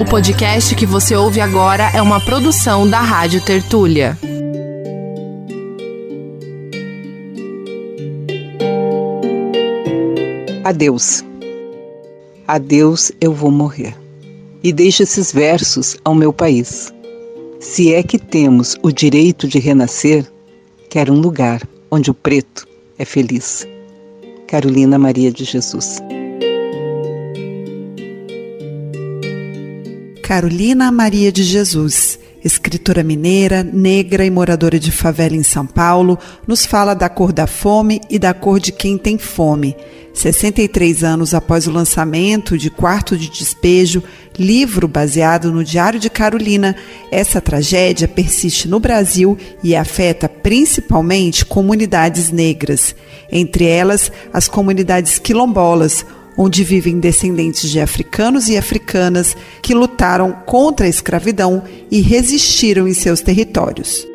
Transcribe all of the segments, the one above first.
O podcast que você ouve agora é uma produção da Rádio Tertúlia. Adeus. Adeus, eu vou morrer. E deixo esses versos ao meu país. Se é que temos o direito de renascer, quero um lugar onde o preto é feliz. Carolina Maria de Jesus. Carolina Maria de Jesus, escritora mineira, negra e moradora de favela em São Paulo, nos fala da cor da fome e da cor de quem tem fome. 63 anos após o lançamento de Quarto de Despejo, livro baseado no Diário de Carolina, essa tragédia persiste no Brasil e afeta principalmente comunidades negras, entre elas as comunidades quilombolas onde vivem descendentes de africanos e africanas que lutaram contra a escravidão e resistiram em seus territórios.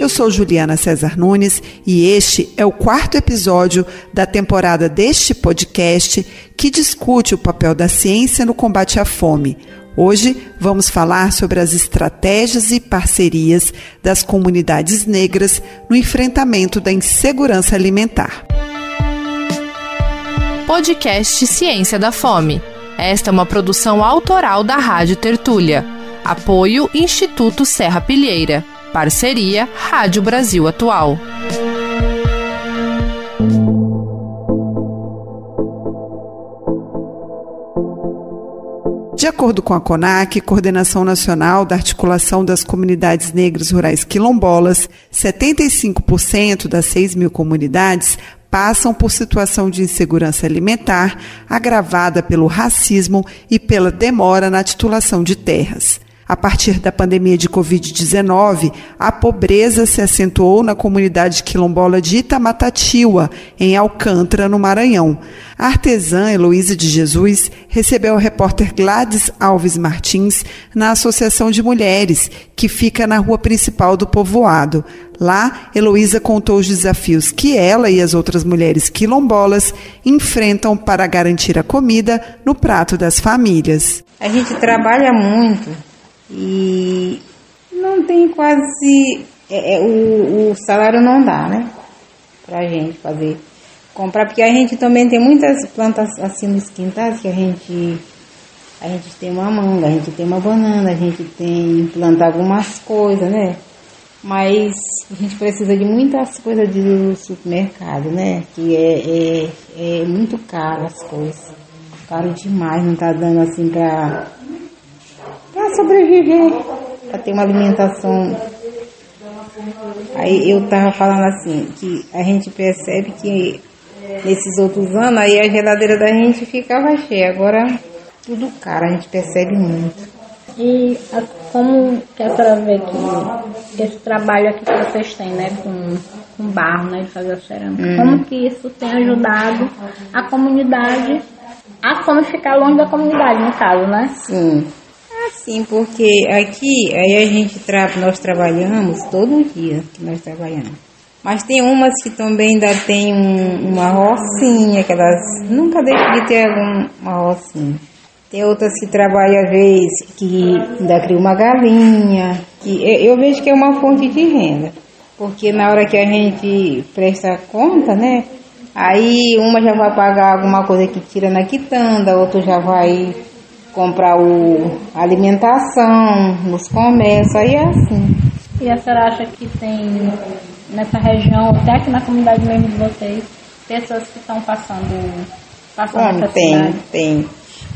Eu sou Juliana César Nunes e este é o quarto episódio da temporada deste podcast que discute o papel da ciência no combate à fome Hoje vamos falar sobre as estratégias e parcerias das comunidades negras no enfrentamento da insegurança alimentar. Podcast Ciência da Fome. Esta é uma produção autoral da Rádio Tertúlia. Apoio Instituto Serra Pilheira. Parceria Rádio Brasil Atual. Acordo com a CONAC, Coordenação Nacional da Articulação das Comunidades Negras Rurais Quilombolas, 75% das 6 mil comunidades passam por situação de insegurança alimentar agravada pelo racismo e pela demora na titulação de terras. A partir da pandemia de Covid-19, a pobreza se acentuou na comunidade quilombola de Itamatatiwa, em Alcântara, no Maranhão. A artesã Heloísa de Jesus recebeu o repórter Gladys Alves Martins na Associação de Mulheres, que fica na rua principal do povoado. Lá, Heloísa contou os desafios que ela e as outras mulheres quilombolas enfrentam para garantir a comida no prato das famílias. A gente trabalha muito e não tem quase. É, é, o, o salário não dá, né? Pra gente fazer. Comprar, porque a gente também tem muitas plantas assim nos quintais que a gente. A gente tem uma manga, a gente tem uma banana, a gente tem planta algumas coisas, né? Mas a gente precisa de muitas coisas do supermercado, né? Que é, é, é muito caro as coisas. Caro demais, não tá dando assim pra para sobreviver, para ter uma alimentação. Aí eu tava falando assim, que a gente percebe que nesses outros anos aí a geladeira da gente ficava cheia, agora tudo caro, a gente percebe muito. E a, como que a senhora vê que esse trabalho aqui que vocês têm, né, com, com barro, né, de fazer a cerâmica, hum. como que isso tem ajudado a comunidade a como ficar longe da comunidade, no caso, né? Sim. Sim, porque aqui aí a gente tra nós trabalhamos todo dia que nós trabalhamos. Mas tem umas que também ainda tem um, uma rocinha, que elas nunca deixam de ter alguma rocinha. Tem outras que trabalham às vezes que ainda cria uma galinha. Que eu, eu vejo que é uma fonte de renda. Porque na hora que a gente presta conta, né? Aí uma já vai pagar alguma coisa que tira na quitanda, outra já vai comprar o alimentação nos comércios, aí é assim. E a senhora acha que tem nessa região, até aqui na comunidade mesmo de vocês, pessoas que estão passando, passando Bom, tem, tem.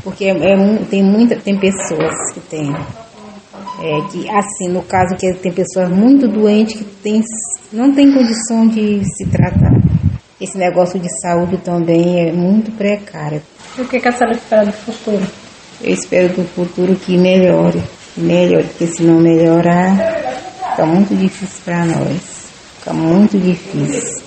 Porque é, tem muita, tem pessoas que tem. É, que assim, no caso que tem pessoas muito doentes que tem, não tem condição de se tratar. Esse negócio de saúde também é muito precário. E o que, que a senhora espera do futuro? Eu espero do futuro que melhore, melhore, porque se não melhorar, fica muito difícil para nós. Fica muito difícil.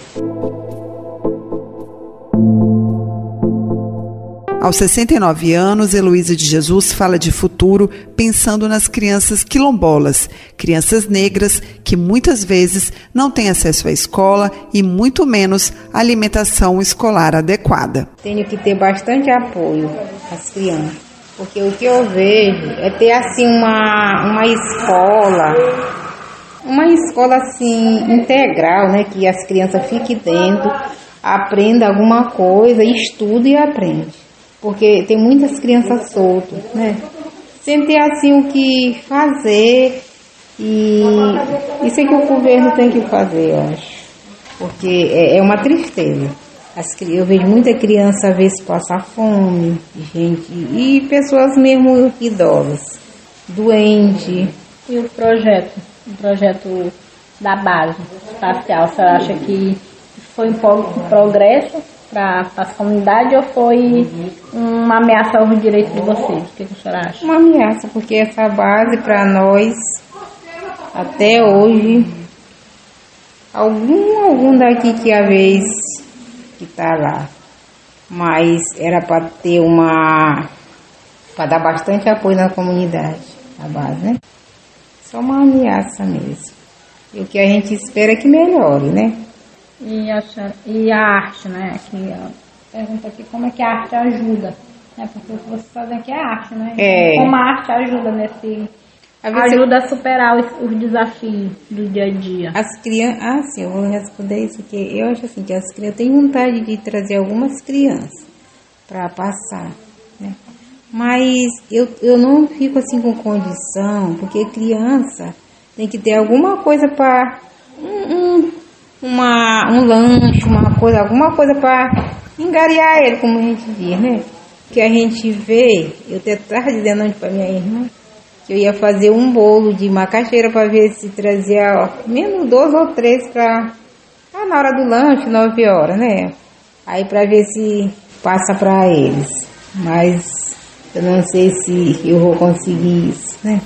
Aos 69 anos, Heloísa de Jesus fala de futuro pensando nas crianças quilombolas, crianças negras que muitas vezes não têm acesso à escola e muito menos alimentação escolar adequada. Tenho que ter bastante apoio às crianças, porque o que eu vejo é ter assim uma, uma escola, uma escola assim integral, né, que as crianças fiquem dentro, aprenda alguma coisa, estude e aprende porque tem muitas crianças soltas, né? Sem ter assim o que fazer e isso é que o governo tem que fazer, eu acho, porque é, é uma tristeza. As, eu vejo muita criança às vezes passar fome, gente, e pessoas mesmo idosas, doentes. E o projeto, o projeto da base espacial, você acha que foi um pouco progresso para as comunidades ou foi uma ameaça aos direitos de vocês? O que, que a senhora acha? Uma ameaça, porque essa base para nós, até hoje, algum, algum daqui que a vez que está lá, mas era para ter uma. para dar bastante apoio na comunidade, a base, né? Só uma ameaça mesmo. E o que a gente espera é que melhore, né? E a, e a arte, né? Pergunta aqui como é que a arte ajuda. Né? Porque o que vocês fazem aqui é arte, né? É. Como a arte ajuda nesse. Ajuda a superar os, os, desafios do dia a dia. As crianças. Ah, sim, eu vou responder isso, porque eu acho assim que as crianças têm vontade de trazer algumas crianças para passar, né? Mas eu, eu não fico assim com condição, porque criança tem que ter alguma coisa para. Um, um, uma, um lanche, uma coisa, alguma coisa para engariar ele, como a gente diz, né? Que a gente vê, eu até estava dizendo para minha irmã, que eu ia fazer um bolo de macaxeira para ver se trazia ó, menos dois ou três para tá na hora do lanche, nove horas, né? Aí para ver se passa para eles. Mas eu não sei se eu vou conseguir isso, né?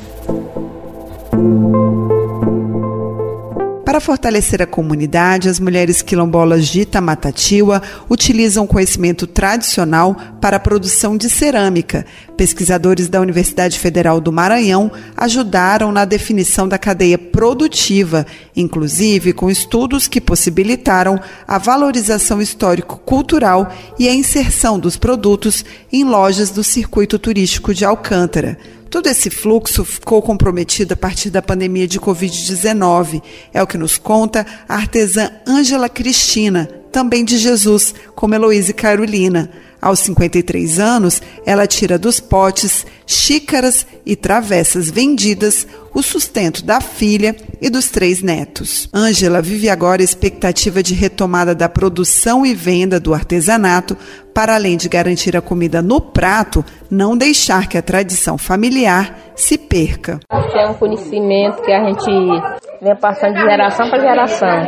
Para fortalecer a comunidade, as mulheres quilombolas de Itamatatiwa utilizam conhecimento tradicional para a produção de cerâmica. Pesquisadores da Universidade Federal do Maranhão ajudaram na definição da cadeia produtiva, inclusive com estudos que possibilitaram a valorização histórico-cultural e a inserção dos produtos em lojas do circuito turístico de Alcântara. Todo esse fluxo ficou comprometido a partir da pandemia de Covid-19. É o que nos conta a artesã Ângela Cristina, também de Jesus, como Heloísa Carolina. Aos 53 anos, ela tira dos potes, xícaras e travessas vendidas o sustento da filha e dos três netos. Ângela vive agora a expectativa de retomada da produção e venda do artesanato, para além de garantir a comida no prato, não deixar que a tradição familiar se perca. É um conhecimento que a gente vem passando de geração para geração.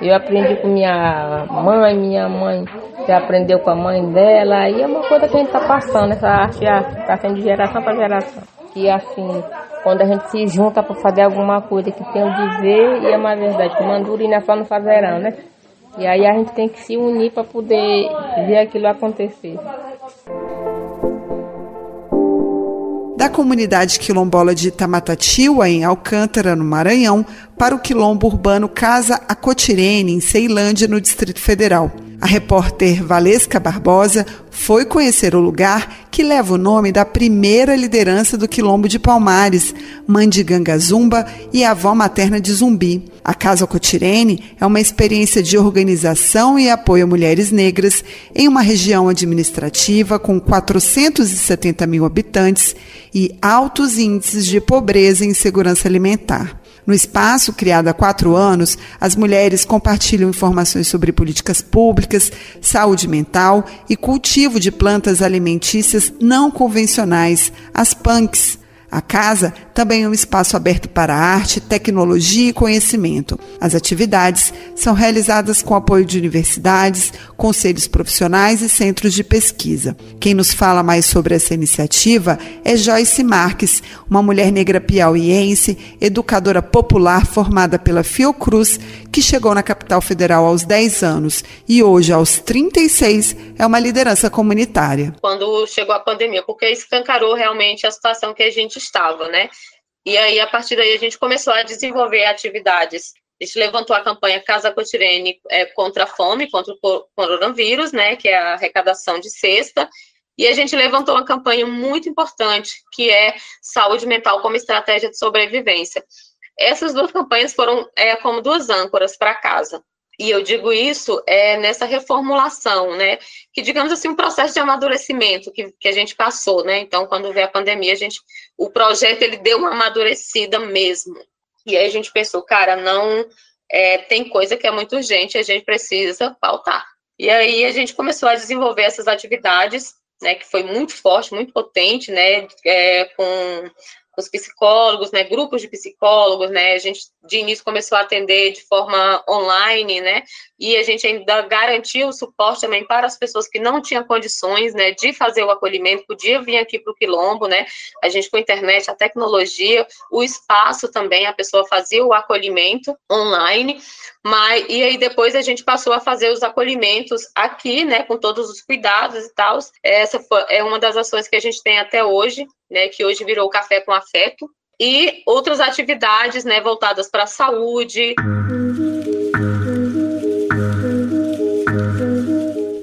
Eu aprendi com minha mãe, minha mãe que aprendeu com a mãe dela, e é uma coisa que a gente está passando, essa arte está sendo de geração para geração. Que assim, quando a gente se junta para fazer alguma coisa que tem o dizer, e é uma verdade, que mandurina só no fazerão, né? E aí a gente tem que se unir para poder ver aquilo acontecer. da comunidade quilombola de Tamatatiwa, em Alcântara, no Maranhão, para o quilombo urbano Casa Acotirene, em Ceilândia, no Distrito Federal. A repórter Valesca Barbosa foi conhecer o lugar que leva o nome da primeira liderança do Quilombo de Palmares, mãe de Ganga Zumba e avó materna de Zumbi. A Casa Cotirene é uma experiência de organização e apoio a mulheres negras em uma região administrativa com 470 mil habitantes e altos índices de pobreza e insegurança alimentar. No espaço, criado há quatro anos, as mulheres compartilham informações sobre políticas públicas, saúde mental e cultivo de plantas alimentícias não convencionais, as punks. A casa também é um espaço aberto para arte, tecnologia e conhecimento. As atividades são realizadas com apoio de universidades, conselhos profissionais e centros de pesquisa. Quem nos fala mais sobre essa iniciativa é Joyce Marques, uma mulher negra piauiense, educadora popular formada pela Fiocruz, que chegou na capital federal aos 10 anos e hoje, aos 36, é uma liderança comunitária. Quando chegou a pandemia, porque escancarou realmente a situação que a gente estava, né? E aí, a partir daí, a gente começou a desenvolver atividades. A gente levantou a campanha Casa Cotirene é, contra a fome, contra o coronavírus, né, que é a arrecadação de cesta, e a gente levantou uma campanha muito importante, que é saúde mental como estratégia de sobrevivência. Essas duas campanhas foram é, como duas âncoras para casa. E eu digo isso é, nessa reformulação, né? Que, digamos assim, um processo de amadurecimento que, que a gente passou, né? Então, quando veio a pandemia, a gente, o projeto ele deu uma amadurecida mesmo. E aí a gente pensou, cara, não é, tem coisa que é muito urgente, a gente precisa pautar. E aí a gente começou a desenvolver essas atividades, né? Que foi muito forte, muito potente, né? É, com os psicólogos, né, grupos de psicólogos, né, a gente de início começou a atender de forma online, né, e a gente ainda garantiu o suporte também para as pessoas que não tinham condições, né, de fazer o acolhimento, podia vir aqui para o Quilombo, né, a gente com a internet, a tecnologia, o espaço também, a pessoa fazia o acolhimento online, mas, e aí depois a gente passou a fazer os acolhimentos aqui, né, com todos os cuidados e tal, essa foi, é uma das ações que a gente tem até hoje, né, que hoje virou Café com Afeto, e outras atividades né, voltadas para a saúde.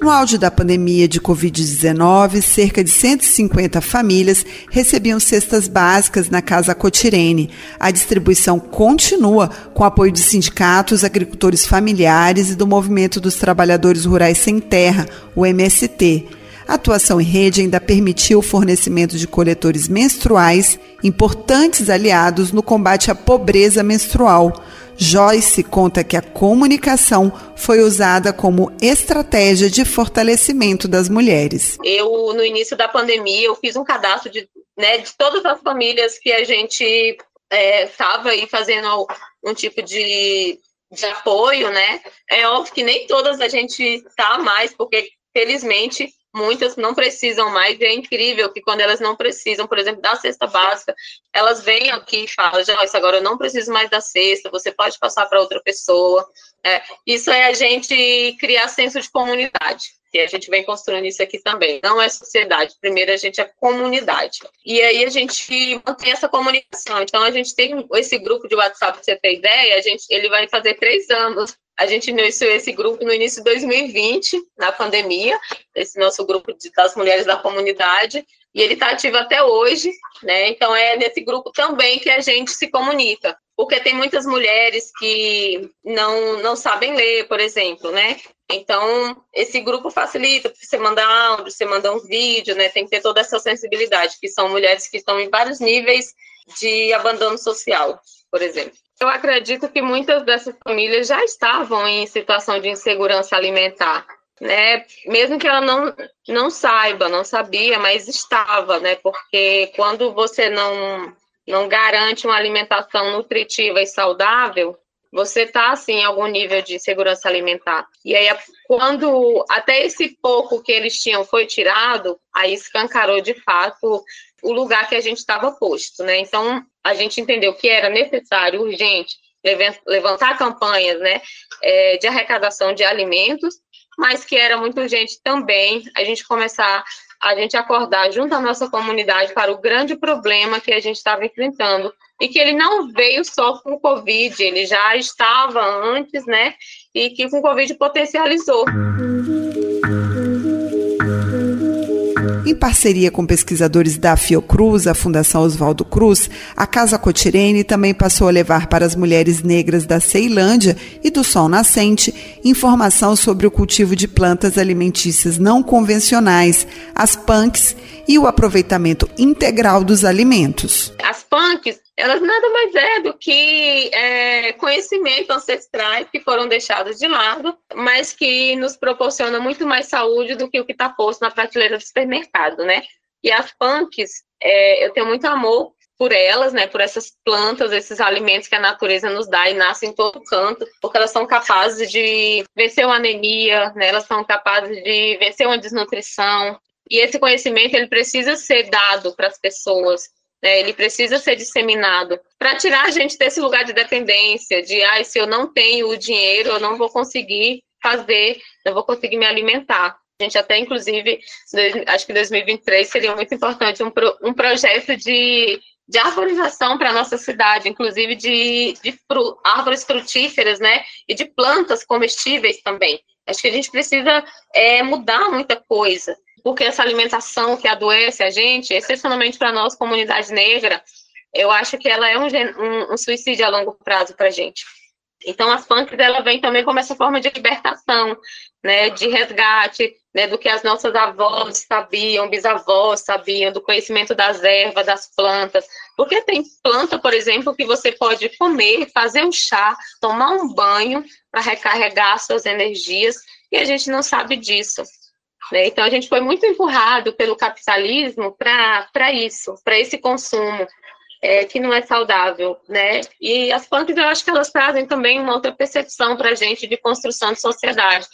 No auge da pandemia de Covid-19, cerca de 150 famílias recebiam cestas básicas na Casa Cotirene. A distribuição continua com apoio de sindicatos, agricultores familiares e do Movimento dos Trabalhadores Rurais Sem Terra, o MST. A atuação em rede ainda permitiu o fornecimento de coletores menstruais, importantes aliados no combate à pobreza menstrual. Joyce conta que a comunicação foi usada como estratégia de fortalecimento das mulheres. Eu, no início da pandemia, eu fiz um cadastro de, né, de todas as famílias que a gente estava é, aí fazendo um tipo de, de apoio, né? É óbvio que nem todas a gente está mais, porque felizmente muitas não precisam mais, e é incrível que quando elas não precisam, por exemplo, da cesta básica, elas vêm aqui e falam, Joyce, agora eu não preciso mais da cesta, você pode passar para outra pessoa. É, isso é a gente criar senso de comunidade, que a gente vem construindo isso aqui também. Não é sociedade, primeiro a gente é comunidade. E aí a gente mantém essa comunicação. Então a gente tem esse grupo de WhatsApp, para você ter ideia, a gente, ele vai fazer três anos a gente iniciou esse grupo no início de 2020, na pandemia, esse nosso grupo de, das mulheres da comunidade, e ele está ativo até hoje, né? Então é nesse grupo também que a gente se comunica, porque tem muitas mulheres que não, não sabem ler, por exemplo, né? Então, esse grupo facilita você mandar áudio, você mandar um vídeo, né? Tem que ter toda essa sensibilidade, que são mulheres que estão em vários níveis de abandono social, por exemplo. Eu acredito que muitas dessas famílias já estavam em situação de insegurança alimentar, né? Mesmo que ela não, não saiba, não sabia, mas estava, né? Porque quando você não, não garante uma alimentação nutritiva e saudável, você está assim em algum nível de insegurança alimentar. E aí quando até esse pouco que eles tinham foi tirado, aí escancarou de fato o lugar que a gente estava posto, né? Então, a gente entendeu que era necessário, urgente, levantar campanhas, né, é, de arrecadação de alimentos, mas que era muito urgente também a gente começar a gente acordar junto à nossa comunidade para o grande problema que a gente estava enfrentando e que ele não veio só com o Covid, ele já estava antes, né, e que com o Covid potencializou. Em parceria com pesquisadores da Fiocruz, a Fundação Oswaldo Cruz, a Casa Cotirene também passou a levar para as mulheres negras da Ceilândia e do Sol Nascente informação sobre o cultivo de plantas alimentícias não convencionais, as punks, e o aproveitamento integral dos alimentos. As punks elas nada mais é do que é, conhecimento ancestrais que foram deixados de lado, mas que nos proporciona muito mais saúde do que o que está posto na prateleira do supermercado, né? E as punks, é, eu tenho muito amor por elas, né, por essas plantas, esses alimentos que a natureza nos dá e nascem em todo canto, porque elas são capazes de vencer uma anemia, né, elas são capazes de vencer uma desnutrição. E esse conhecimento ele precisa ser dado para as pessoas, né, ele precisa ser disseminado para tirar a gente desse lugar de dependência, de ah, se eu não tenho o dinheiro, eu não vou conseguir fazer, não vou conseguir me alimentar. A gente até, inclusive, acho que 2023 seria muito importante um, pro, um projeto de de arborização para a nossa cidade, inclusive de, de fru, árvores frutíferas, né? E de plantas comestíveis também. Acho que a gente precisa é, mudar muita coisa, porque essa alimentação que adoece a gente, excepcionalmente para nós, comunidade negra, eu acho que ela é um, um, um suicídio a longo prazo para a gente. Então, as punks, ela vem também como essa forma de libertação, né, de resgate, né, do que as nossas avós sabiam, bisavós sabiam, do conhecimento das ervas, das plantas. Porque tem planta, por exemplo, que você pode comer, fazer um chá, tomar um banho para recarregar suas energias, e a gente não sabe disso. Né? Então, a gente foi muito empurrado pelo capitalismo para isso, para esse consumo é, que não é saudável, né? E as punks, eu acho que elas trazem também uma outra percepção para a gente de construção de sociedade.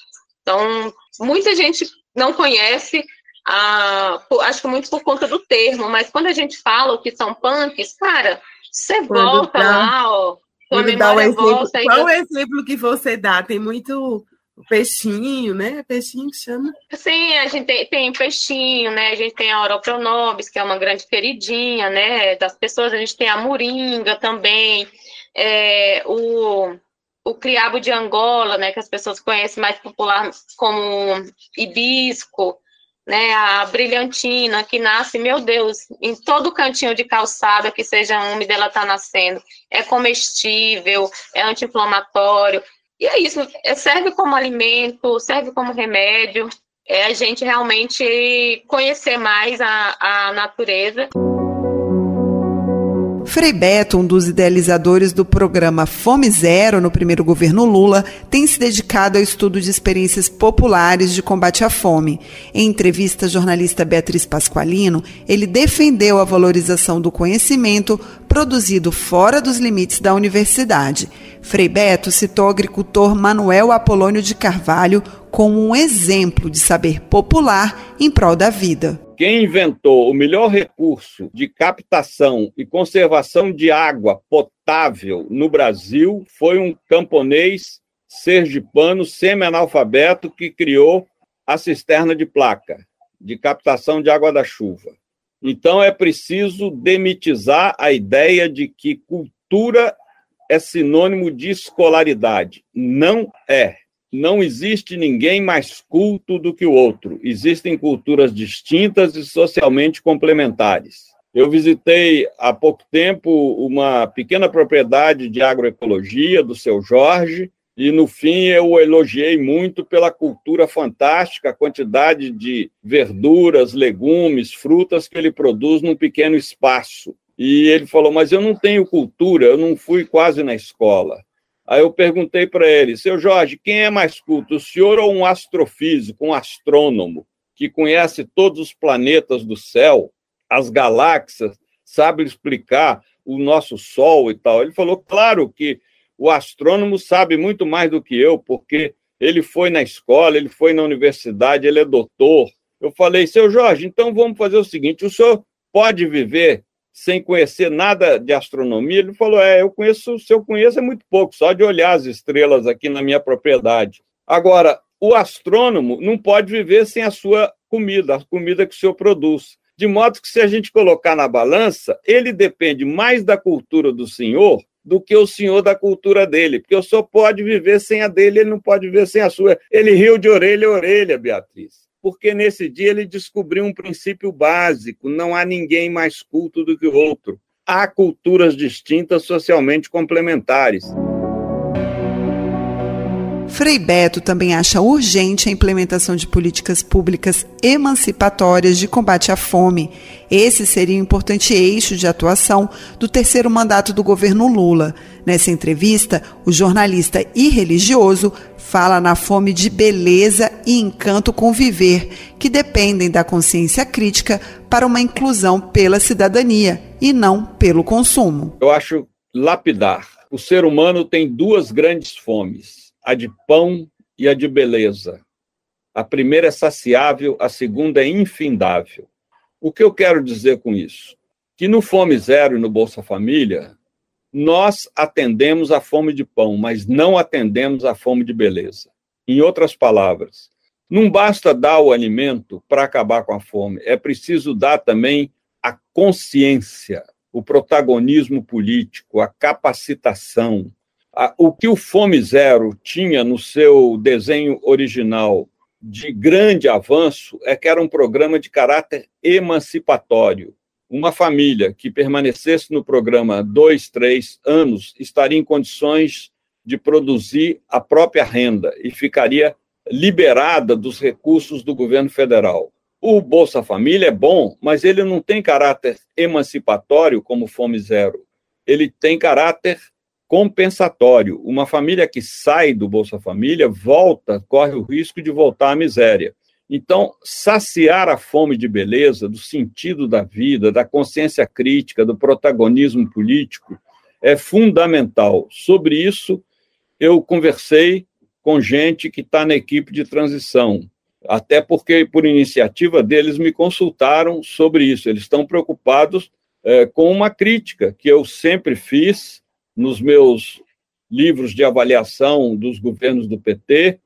Então, muita gente não conhece, a, acho que muito por conta do termo, mas quando a gente fala o que são punks, cara, você volta lá, ó, sua memória um volta. Qual o exemplo que você dá? Tem muito o peixinho, né? Peixinho que chama. Sim, a gente tem, tem peixinho, né? A gente tem a Oropronobis, que é uma grande queridinha, né? Das pessoas, a gente tem a moringa também, é, o, o criabo de Angola, né? Que as pessoas conhecem mais popular como hibisco, né? A brilhantina, que nasce, meu Deus, em todo cantinho de calçada que seja úmida, ela está nascendo. É comestível, é anti-inflamatório. E é isso, é, serve como alimento, serve como remédio, é a gente realmente conhecer mais a, a natureza. Frei Beto, um dos idealizadores do programa Fome Zero no primeiro governo Lula, tem se dedicado ao estudo de experiências populares de combate à fome. Em entrevista à jornalista Beatriz Pasqualino, ele defendeu a valorização do conhecimento produzido fora dos limites da universidade. Frei Beto citou o agricultor Manuel Apolônio de Carvalho como um exemplo de saber popular em prol da vida. Quem inventou o melhor recurso de captação e conservação de água potável no Brasil foi um camponês sergipano semi-analfabeto que criou a cisterna de placa de captação de água da chuva. Então é preciso demitizar a ideia de que cultura é sinônimo de escolaridade. Não é não existe ninguém mais culto do que o outro. Existem culturas distintas e socialmente complementares. Eu visitei há pouco tempo uma pequena propriedade de agroecologia do seu Jorge, e no fim eu elogiei muito pela cultura fantástica, a quantidade de verduras, legumes, frutas que ele produz num pequeno espaço. E ele falou: Mas eu não tenho cultura, eu não fui quase na escola. Aí eu perguntei para ele, seu Jorge, quem é mais culto, o senhor ou um astrofísico, um astrônomo, que conhece todos os planetas do céu, as galáxias, sabe explicar o nosso Sol e tal? Ele falou, claro que o astrônomo sabe muito mais do que eu, porque ele foi na escola, ele foi na universidade, ele é doutor. Eu falei, seu Jorge, então vamos fazer o seguinte: o senhor pode viver sem conhecer nada de astronomia, ele falou: É, eu conheço, se eu conheço é muito pouco, só de olhar as estrelas aqui na minha propriedade. Agora, o astrônomo não pode viver sem a sua comida, a comida que o senhor produz. De modo que, se a gente colocar na balança, ele depende mais da cultura do senhor do que o senhor da cultura dele, porque o senhor pode viver sem a dele, ele não pode viver sem a sua. Ele riu de orelha a orelha, Beatriz porque nesse dia ele descobriu um princípio básico: não há ninguém mais culto do que o outro. Há culturas distintas socialmente complementares. Frei Beto também acha urgente a implementação de políticas públicas emancipatórias de combate à fome. Esse seria um importante eixo de atuação do terceiro mandato do governo Lula. Nessa entrevista, o jornalista e religioso fala na fome de beleza e encanto com viver, que dependem da consciência crítica para uma inclusão pela cidadania e não pelo consumo. Eu acho lapidar. O ser humano tem duas grandes fomes, a de pão e a de beleza. A primeira é saciável, a segunda é infindável. O que eu quero dizer com isso? Que no Fome Zero e no Bolsa Família, nós atendemos a fome de pão, mas não atendemos a fome de beleza. Em outras palavras, não basta dar o alimento para acabar com a fome, é preciso dar também a consciência, o protagonismo político, a capacitação. O que o Fome Zero tinha no seu desenho original de grande avanço é que era um programa de caráter emancipatório uma família que permanecesse no programa dois, três anos estaria em condições de produzir a própria renda e ficaria liberada dos recursos do governo federal. O Bolsa Família é bom, mas ele não tem caráter emancipatório como Fome Zero. Ele tem caráter compensatório. Uma família que sai do Bolsa Família volta, corre o risco de voltar à miséria. Então, saciar a fome de beleza, do sentido da vida, da consciência crítica, do protagonismo político, é fundamental. Sobre isso, eu conversei com gente que está na equipe de transição, até porque, por iniciativa deles, me consultaram sobre isso. Eles estão preocupados é, com uma crítica que eu sempre fiz nos meus livros de avaliação dos governos do PT,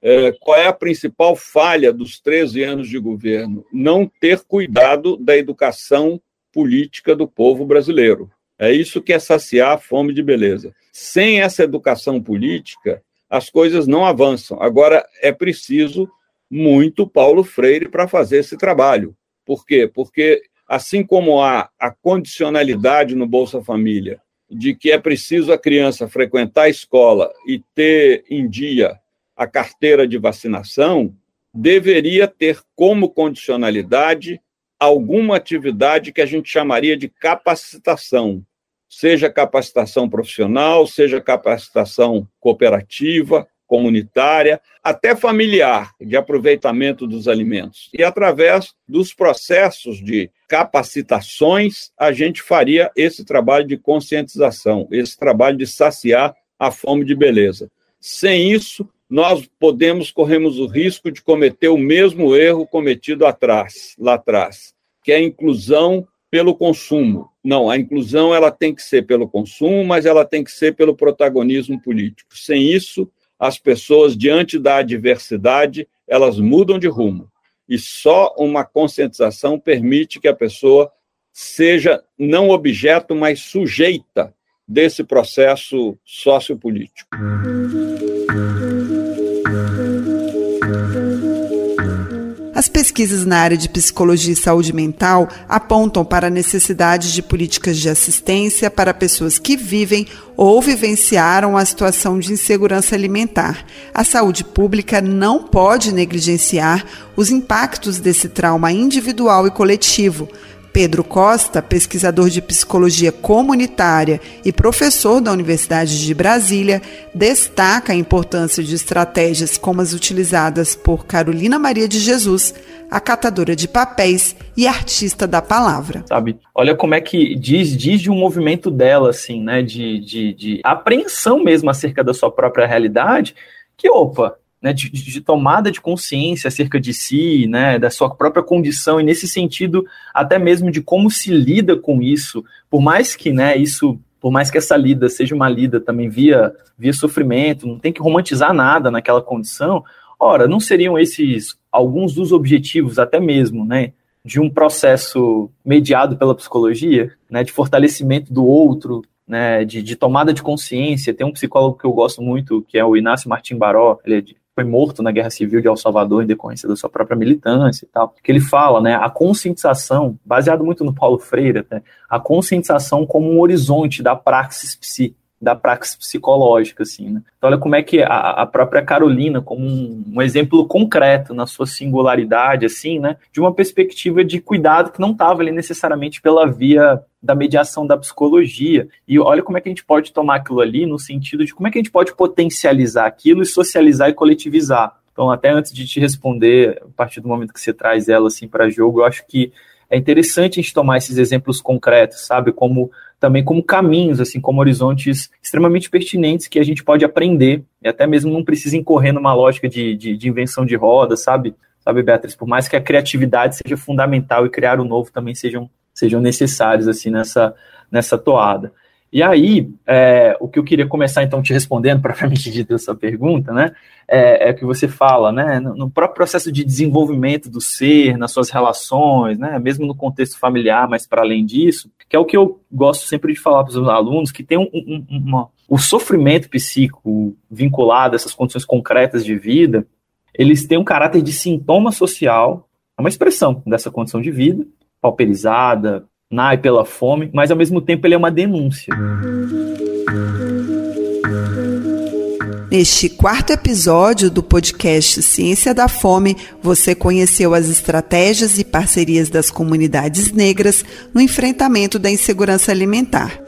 é, qual é a principal falha dos 13 anos de governo? Não ter cuidado da educação política do povo brasileiro. É isso que é saciar a fome de beleza. Sem essa educação política, as coisas não avançam. Agora, é preciso muito Paulo Freire para fazer esse trabalho. Por quê? Porque, assim como há a condicionalidade no Bolsa Família, de que é preciso a criança frequentar a escola e ter em dia a carteira de vacinação deveria ter como condicionalidade alguma atividade que a gente chamaria de capacitação, seja capacitação profissional, seja capacitação cooperativa, comunitária, até familiar, de aproveitamento dos alimentos. E através dos processos de capacitações, a gente faria esse trabalho de conscientização, esse trabalho de saciar a fome de beleza. Sem isso, nós podemos, corremos o risco de cometer o mesmo erro cometido atrás, lá atrás, que é a inclusão pelo consumo. Não, a inclusão ela tem que ser pelo consumo, mas ela tem que ser pelo protagonismo político. Sem isso, as pessoas, diante da adversidade, elas mudam de rumo. E só uma conscientização permite que a pessoa seja não objeto, mas sujeita desse processo sociopolítico. As pesquisas na área de psicologia e saúde mental apontam para a necessidade de políticas de assistência para pessoas que vivem ou vivenciaram a situação de insegurança alimentar. A saúde pública não pode negligenciar os impactos desse trauma individual e coletivo Pedro Costa, pesquisador de psicologia comunitária e professor da Universidade de Brasília, destaca a importância de estratégias como as utilizadas por Carolina Maria de Jesus, a catadora de papéis e artista da palavra. Sabe? Olha como é que diz, diz de um movimento dela, assim, né? De, de, de apreensão mesmo acerca da sua própria realidade, que, opa, né, de, de, tomada de consciência acerca de si, né, da sua própria condição, e nesse sentido, até mesmo de como se lida com isso, por mais que né, isso, por mais que essa lida seja uma lida também via, via sofrimento, não tem que romantizar nada naquela condição, ora, não seriam esses alguns dos objetivos, até mesmo, né, de um processo mediado pela psicologia, né, de fortalecimento do outro, né, de, de, tomada de consciência. Tem um psicólogo que eu gosto muito, que é o Inácio Martim Baró, ele é de, foi morto na Guerra Civil de El Salvador em decorrência da sua própria militância e tal, que ele fala, né, a conscientização, baseado muito no Paulo Freire, né, a conscientização como um horizonte da praxis psi, da praxis psicológica, assim, né? Então, olha como é que a, a própria Carolina, como um, um, exemplo concreto na sua singularidade, assim, né? De uma perspectiva de cuidado que não estava ali necessariamente pela via da mediação da psicologia. E olha como é que a gente pode tomar aquilo ali no sentido de como é que a gente pode potencializar aquilo e socializar e coletivizar. Então, até antes de te responder, a partir do momento que você traz ela assim para jogo, eu acho que é interessante a gente tomar esses exemplos concretos, sabe? Como também como caminhos, assim, como horizontes extremamente pertinentes que a gente pode aprender, e até mesmo não precisa incorrer numa lógica de, de, de invenção de roda, sabe? Sabe, Beatriz? Por mais que a criatividade seja fundamental e criar o novo também sejam, sejam necessários, assim, nessa, nessa toada. E aí, é, o que eu queria começar então te respondendo, propriamente dito, essa pergunta, né? É, é que você fala, né? No próprio processo de desenvolvimento do ser, nas suas relações, né? Mesmo no contexto familiar, mas para além disso, que é o que eu gosto sempre de falar para os alunos, que tem um, um, uma, o sofrimento psíquico vinculado a essas condições concretas de vida, eles têm um caráter de sintoma social, é uma expressão dessa condição de vida, pauperizada, nai pela fome, mas ao mesmo tempo ele é uma denúncia. Neste quarto episódio do podcast Ciência da Fome, você conheceu as estratégias e parcerias das comunidades negras no enfrentamento da insegurança alimentar.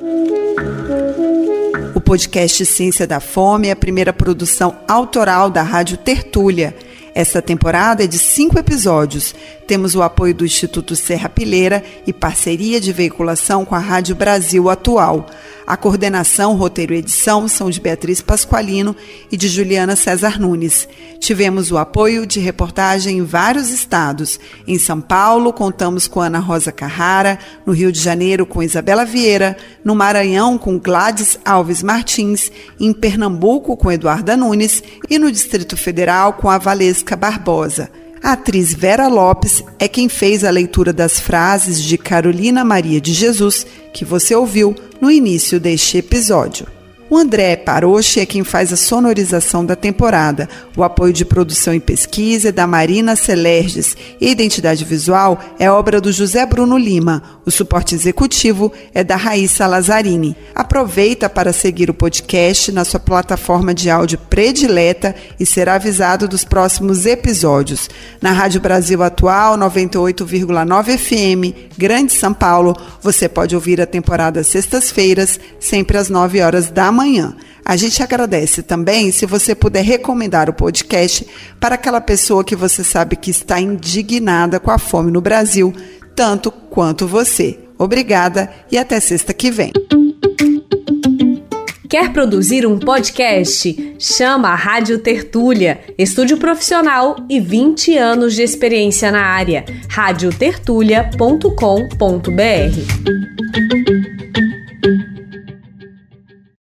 O podcast Ciência da Fome é a primeira produção autoral da Rádio Tertúlia essa temporada é de cinco episódios. Temos o apoio do Instituto Serra Pileira e parceria de veiculação com a Rádio Brasil Atual. A coordenação, roteiro e edição são de Beatriz Pasqualino e de Juliana César Nunes. Tivemos o apoio de reportagem em vários estados. Em São Paulo, contamos com Ana Rosa Carrara, no Rio de Janeiro, com Isabela Vieira, no Maranhão, com Gladys Alves Martins, em Pernambuco, com Eduarda Nunes e no Distrito Federal, com a Valesca Barbosa. A atriz Vera Lopes é quem fez a leitura das frases de Carolina Maria de Jesus que você ouviu no início deste episódio. O André Paroche é quem faz a sonorização da temporada. O apoio de produção e pesquisa é da Marina Celerges e a identidade visual é obra do José Bruno Lima. O suporte executivo é da Raíssa Lazzarini. Aproveita para seguir o podcast na sua plataforma de áudio predileta e será avisado dos próximos episódios. Na Rádio Brasil Atual 98,9 FM, Grande São Paulo, você pode ouvir a temporada sextas-feiras, sempre às 9 horas da manhã. A gente agradece também se você puder recomendar o podcast para aquela pessoa que você sabe que está indignada com a fome no Brasil, tanto quanto você. Obrigada e até sexta que vem. Quer produzir um podcast? Chama a Rádio Tertúlia, estúdio profissional e 20 anos de experiência na área. radiotertulia.com.br